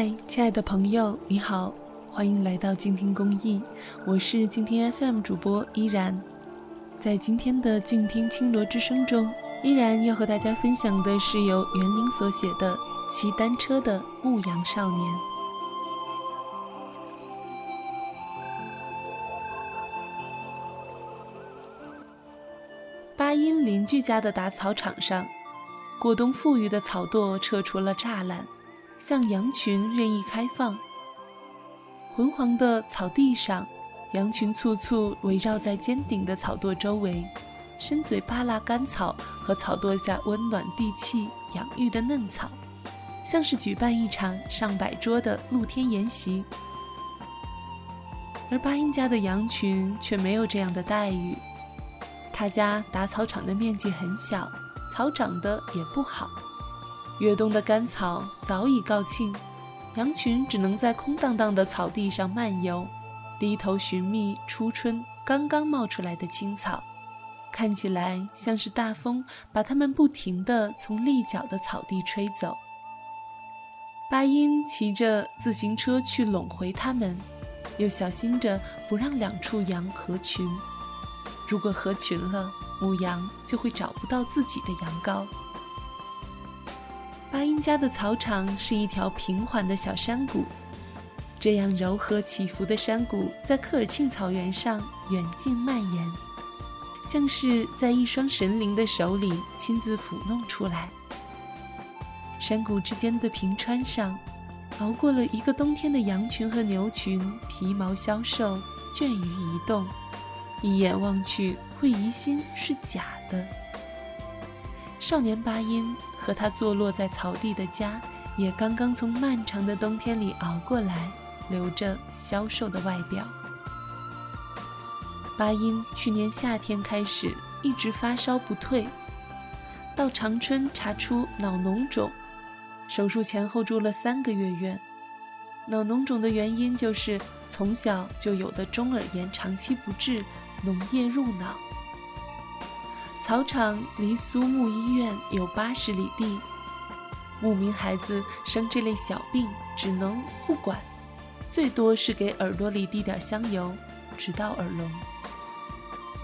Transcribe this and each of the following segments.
嗨，亲爱的朋友，你好，欢迎来到静听公益，我是静听 FM 主播依然。在今天的静听青罗之声中，依然要和大家分享的是由袁林所写的《骑单车的牧羊少年》。巴音邻居家的打草场上，过冬富裕的草垛撤出了栅栏。向羊群任意开放。昏黄的草地上，羊群簇簇围绕在尖顶的草垛周围，伸嘴扒拉干草和草垛下温暖地气养育的嫩草，像是举办一场上百桌的露天宴席。而巴音家的羊群却没有这样的待遇。他家打草场的面积很小，草长得也不好。越冬的干草早已告罄，羊群只能在空荡荡的草地上漫游，低头寻觅初春刚刚冒出来的青草，看起来像是大风把它们不停地从立脚的草地吹走。巴音骑着自行车去拢回它们，又小心着不让两处羊合群。如果合群了，母羊就会找不到自己的羊羔。巴音家的草场是一条平缓的小山谷，这样柔和起伏的山谷在科尔沁草原上远近蔓延，像是在一双神灵的手里亲自抚弄出来。山谷之间的平川上，熬过了一个冬天的羊群和牛群皮毛消瘦，倦于移动，一眼望去会疑心是假的。少年巴音。和他坐落在草地的家，也刚刚从漫长的冬天里熬过来，留着消瘦的外表。巴音去年夏天开始一直发烧不退，到长春查出脑脓肿，手术前后住了三个月院。脑脓肿的原因就是从小就有的中耳炎长期不治，脓液入脑。草场离苏木医院有八十里地，牧民孩子生这类小病只能不管，最多是给耳朵里滴点香油，直到耳聋。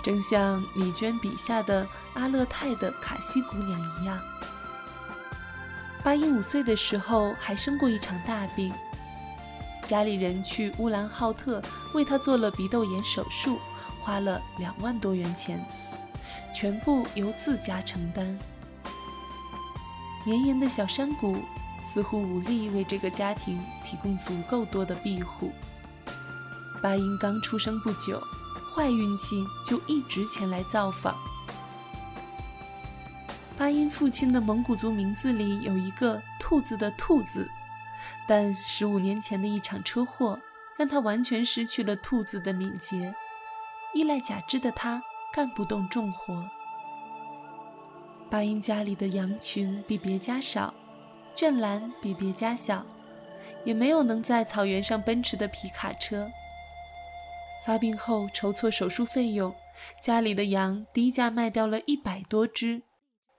正像李娟笔下的阿勒泰的卡西姑娘一样，八一五岁的时候还生过一场大病，家里人去乌兰浩特为她做了鼻窦炎手术，花了两万多元钱。全部由自家承担。绵延的小山谷似乎无力为这个家庭提供足够多的庇护。巴音刚出生不久，坏运气就一直前来造访。巴音父亲的蒙古族名字里有一个“兔子”的“兔”字，但十五年前的一场车祸让他完全失去了兔子的敏捷。依赖假肢的他。干不动重活。巴音家里的羊群比别家少，圈栏比别家小，也没有能在草原上奔驰的皮卡车。发病后筹措手术费用，家里的羊低价卖掉了一百多只，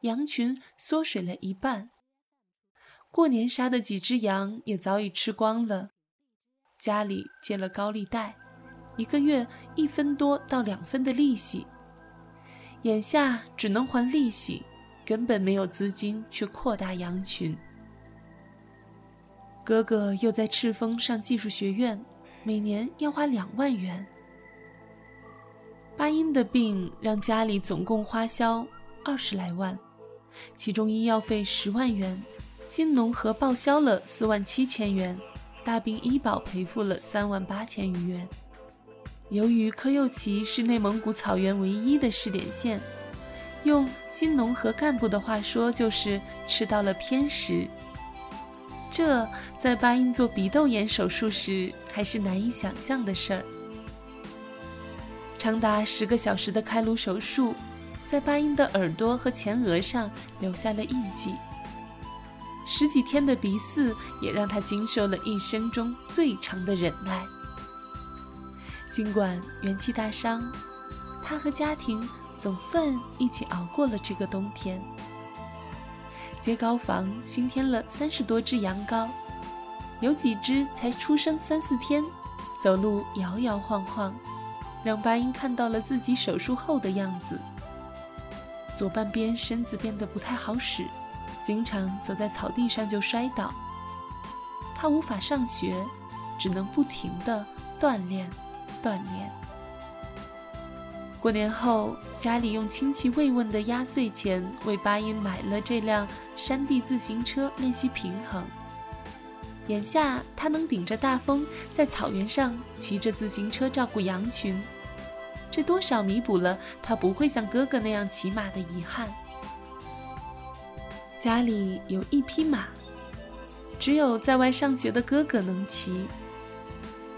羊群缩水了一半。过年杀的几只羊也早已吃光了，家里借了高利贷，一个月一分多到两分的利息。眼下只能还利息，根本没有资金去扩大羊群。哥哥又在赤峰上技术学院，每年要花两万元。巴音的病让家里总共花销二十来万，其中医药费十万元，新农合报销了四万七千元，大病医保赔付了三万八千余元。由于科右旗是内蒙古草原唯一的试点县，用新农合干部的话说，就是吃到了偏食。这在巴音做鼻窦炎手术时还是难以想象的事儿。长达十个小时的开颅手术，在巴音的耳朵和前额上留下了印记。十几天的鼻饲也让他经受了一生中最长的忍耐。尽管元气大伤，他和家庭总算一起熬过了这个冬天。接膏房新添了三十多只羊羔，有几只才出生三四天，走路摇摇晃晃，让巴音看到了自己手术后的样子。左半边身子变得不太好使，经常走在草地上就摔倒。他无法上学，只能不停地锻炼，锻炼。过年后，家里用亲戚慰问的压岁钱为巴音买了这辆山地自行车练习平衡。眼下，他能顶着大风在草原上骑着自行车照顾羊群。这多少弥补了他不会像哥哥那样骑马的遗憾。家里有一匹马，只有在外上学的哥哥能骑。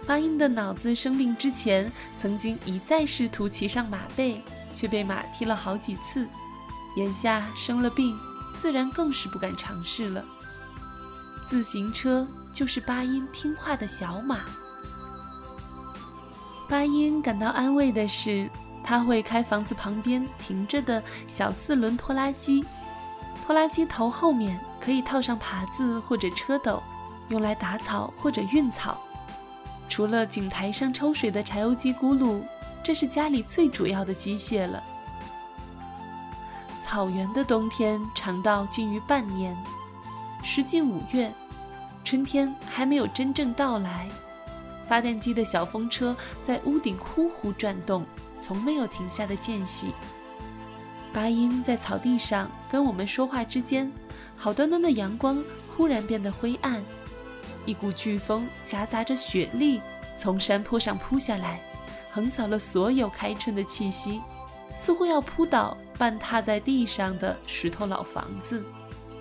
巴音的脑子生病之前，曾经一再试图骑上马背，却被马踢了好几次。眼下生了病，自然更是不敢尝试了。自行车就是巴音听话的小马。巴音感到安慰的是，他会开房子旁边停着的小四轮拖拉机，拖拉机头后面可以套上耙子或者车斗，用来打草或者运草。除了井台上抽水的柴油机轱辘，这是家里最主要的机械了。草原的冬天长到近于半年，时近五月，春天还没有真正到来。发电机的小风车在屋顶呼呼转动，从没有停下的间隙。巴音在草地上跟我们说话之间，好端端的阳光忽然变得灰暗，一股飓风夹杂着雪粒从山坡上扑下来，横扫了所有开春的气息，似乎要扑倒半踏在地上的石头老房子，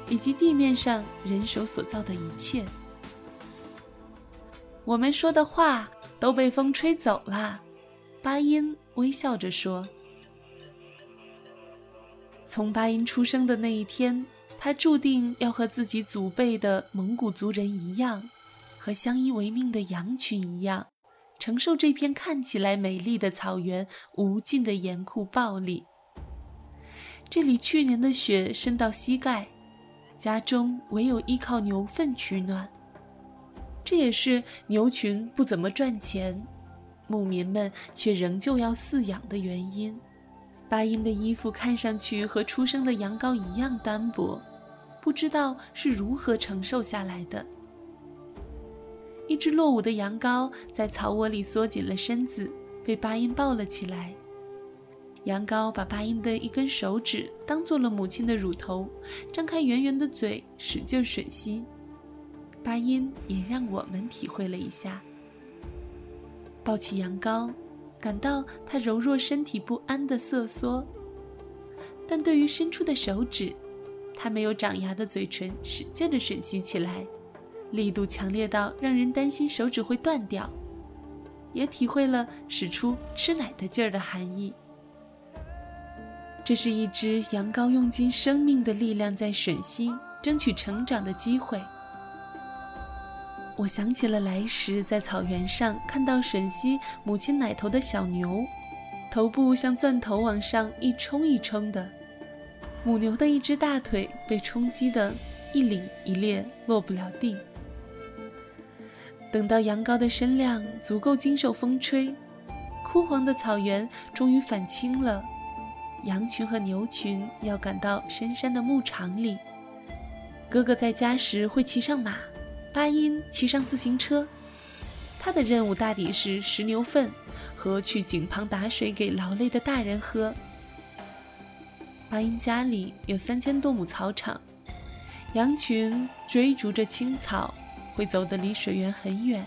以及地面上人手所造的一切。我们说的话都被风吹走了，巴音微笑着说。从巴音出生的那一天，他注定要和自己祖辈的蒙古族人一样，和相依为命的羊群一样，承受这片看起来美丽的草原无尽的严酷暴力。这里去年的雪深到膝盖，家中唯有依靠牛粪取暖。这也是牛群不怎么赚钱，牧民们却仍旧要饲养的原因。巴音的衣服看上去和出生的羊羔一样单薄，不知道是如何承受下来的。一只落伍的羊羔在草窝里缩紧了身子，被巴音抱了起来。羊羔把巴音的一根手指当做了母亲的乳头，张开圆圆的嘴，使劲吮吸。巴音也让我们体会了一下，抱起羊羔，感到它柔弱身体不安的瑟缩。但对于伸出的手指，它没有长牙的嘴唇使劲的吮吸起来，力度强烈到让人担心手指会断掉。也体会了使出吃奶的劲儿的含义。这是一只羊羔用尽生命的力量在吮吸，争取成长的机会。我想起了来时在草原上看到吮吸母亲奶头的小牛，头部像钻头往上一冲一冲的，母牛的一只大腿被冲击得一凛一裂，落不了地。等到羊羔的身量足够经受风吹，枯黄的草原终于返青了，羊群和牛群要赶到深山的牧场里。哥哥在家时会骑上马。巴音骑上自行车，他的任务大抵是拾牛粪和去井旁打水给劳累的大人喝。巴音家里有三千多亩草场，羊群追逐着青草，会走得离水源很远。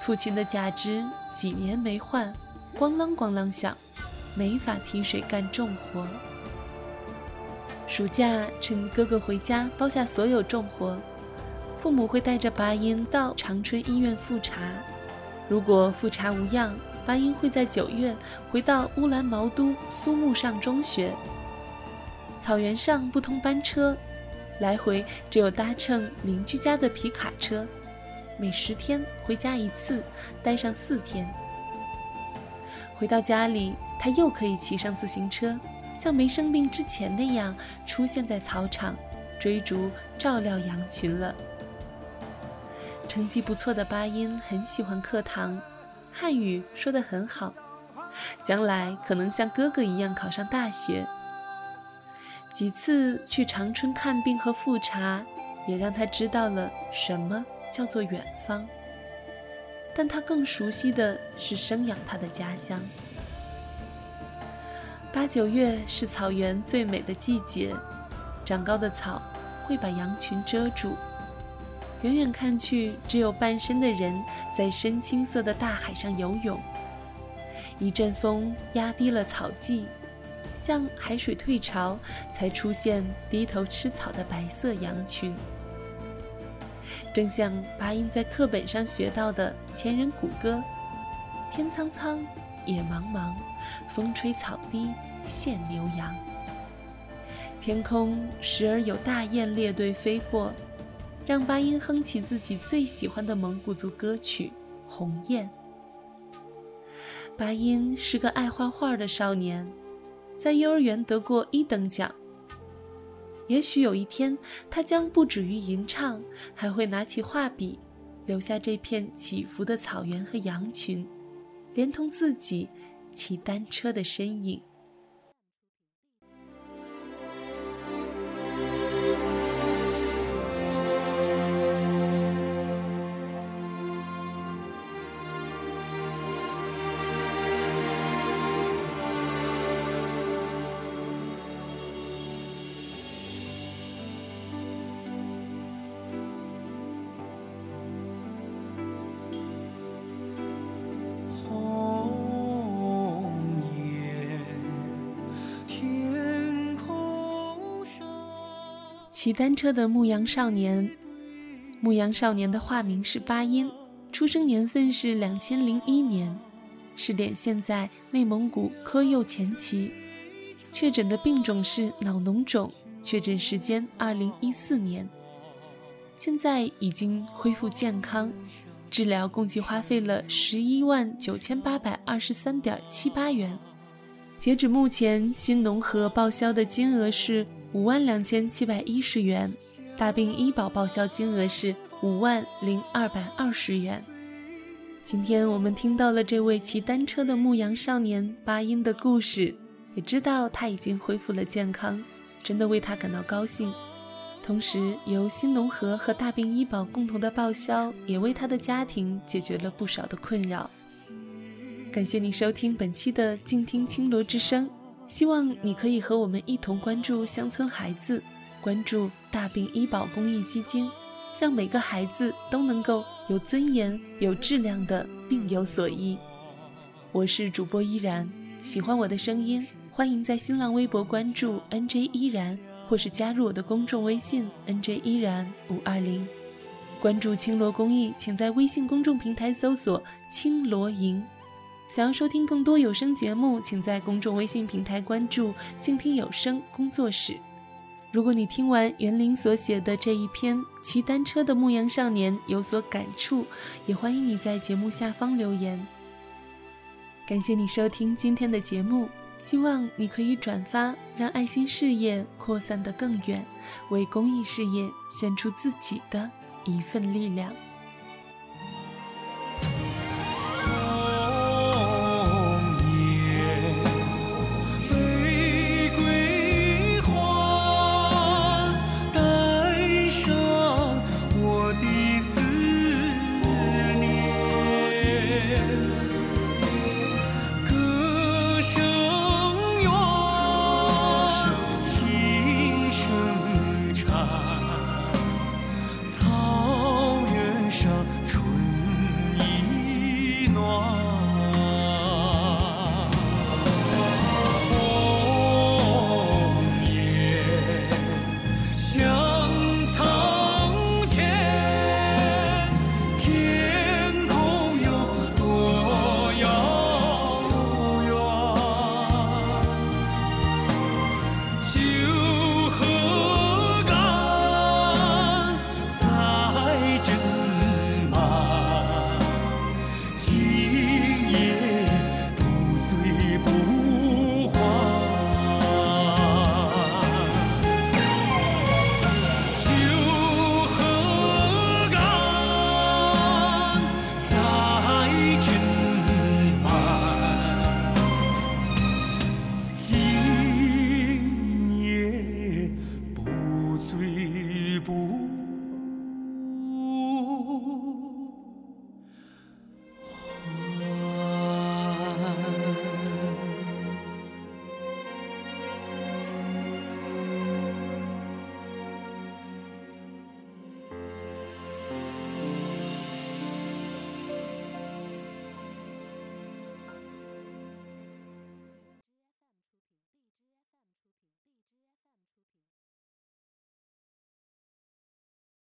父亲的假肢几年没换，咣啷咣啷响，没法提水干重活。暑假趁哥哥回家，包下所有重活。父母会带着巴音到长春医院复查，如果复查无恙，巴音会在九月回到乌兰毛都苏木上中学。草原上不通班车，来回只有搭乘邻居家的皮卡车，每十天回家一次，待上四天。回到家里，他又可以骑上自行车，像没生病之前那样出现在草场，追逐照料羊群了。成绩不错的巴音很喜欢课堂，汉语说得很好，将来可能像哥哥一样考上大学。几次去长春看病和复查，也让他知道了什么叫做远方。但他更熟悉的是生养他的家乡。八九月是草原最美的季节，长高的草会把羊群遮住，远远看去，只有半身的人在深青色的大海上游泳。一阵风压低了草迹。像海水退潮，才出现低头吃草的白色羊群，正像巴音在课本上学到的前人古歌：“天苍苍，野茫茫，风吹草低见牛羊。”天空时而有大雁列队飞过，让巴音哼起自己最喜欢的蒙古族歌曲《鸿雁》。巴音是个爱画画的少年。在幼儿园得过一等奖。也许有一天，他将不止于吟唱，还会拿起画笔，留下这片起伏的草原和羊群，连同自己骑单车的身影。骑单车的牧羊少年，牧羊少年的化名是巴音，出生年份是两千零一年，试点现在内蒙古科右前旗，确诊的病种是脑脓肿，确诊时间二零一四年，现在已经恢复健康，治疗共计花费了十一万九千八百二十三点七八元，截止目前，新农合报销的金额是。五万两千七百一十元，大病医保报销金额是五万零二百二十元。今天我们听到了这位骑单车的牧羊少年巴音的故事，也知道他已经恢复了健康，真的为他感到高兴。同时，由新农合和大病医保共同的报销，也为他的家庭解决了不少的困扰。感谢你收听本期的静听青罗之声。希望你可以和我们一同关注乡村孩子，关注大病医保公益基金，让每个孩子都能够有尊严、有质量的病有所医。我是主播依然，喜欢我的声音，欢迎在新浪微博关注 NJ 依然，或是加入我的公众微信 NJ 依然五二零。关注青罗公益，请在微信公众平台搜索“青罗营”。想要收听更多有声节目，请在公众微信平台关注“静听有声工作室”。如果你听完袁林所写的这一篇《骑单车的牧羊少年》有所感触，也欢迎你在节目下方留言。感谢你收听今天的节目，希望你可以转发，让爱心事业扩散得更远，为公益事业献出自己的一份力量。